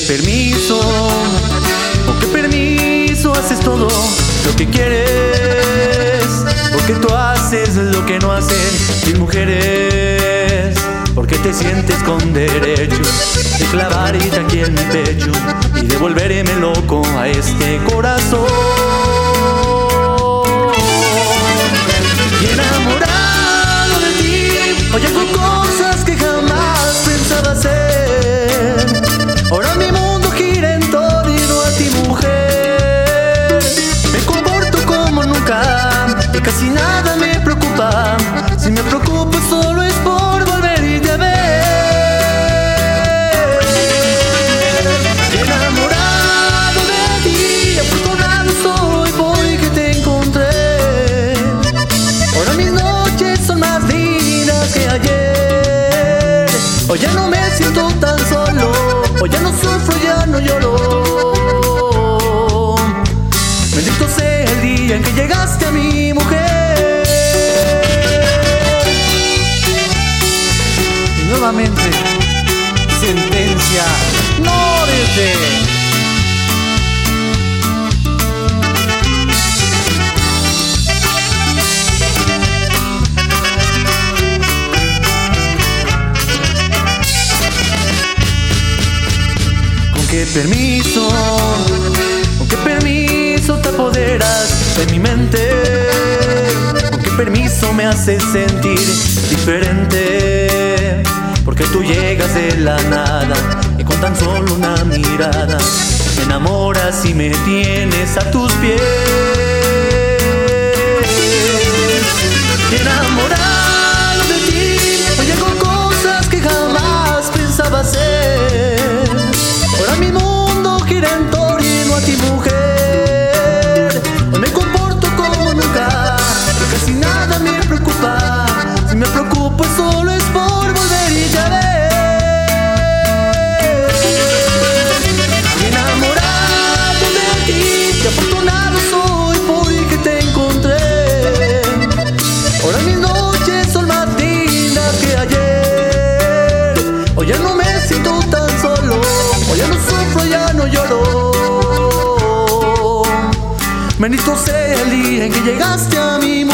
permiso? ¿Con qué permiso haces todo lo que quieres? Porque tú haces lo que no hacen mis mujeres. Porque te sientes con derecho de clavarte aquí en mi pecho y devolverme loco a este corazón. Preocupo solo es por volverte a ver. Enamorado de ti, afortunado soy porque te encontré. Ahora mis noches son más lindas que ayer. Hoy ya no me siento tan solo, hoy ya no sufro, ya no lloro. Bendito sea el día en que llegaste a mi mujer. Nuevamente, sentencia no desde. ¿Con qué permiso? ¿Con qué permiso te apoderas de mi mente? ¿Con qué permiso me haces sentir diferente? Porque tú llegas de la nada y con tan solo una mirada me enamoras y me tienes a tus pies. No me siento tan solo. Hoy ya no sufro, ya no lloro. Bendito sea el día en que llegaste a mí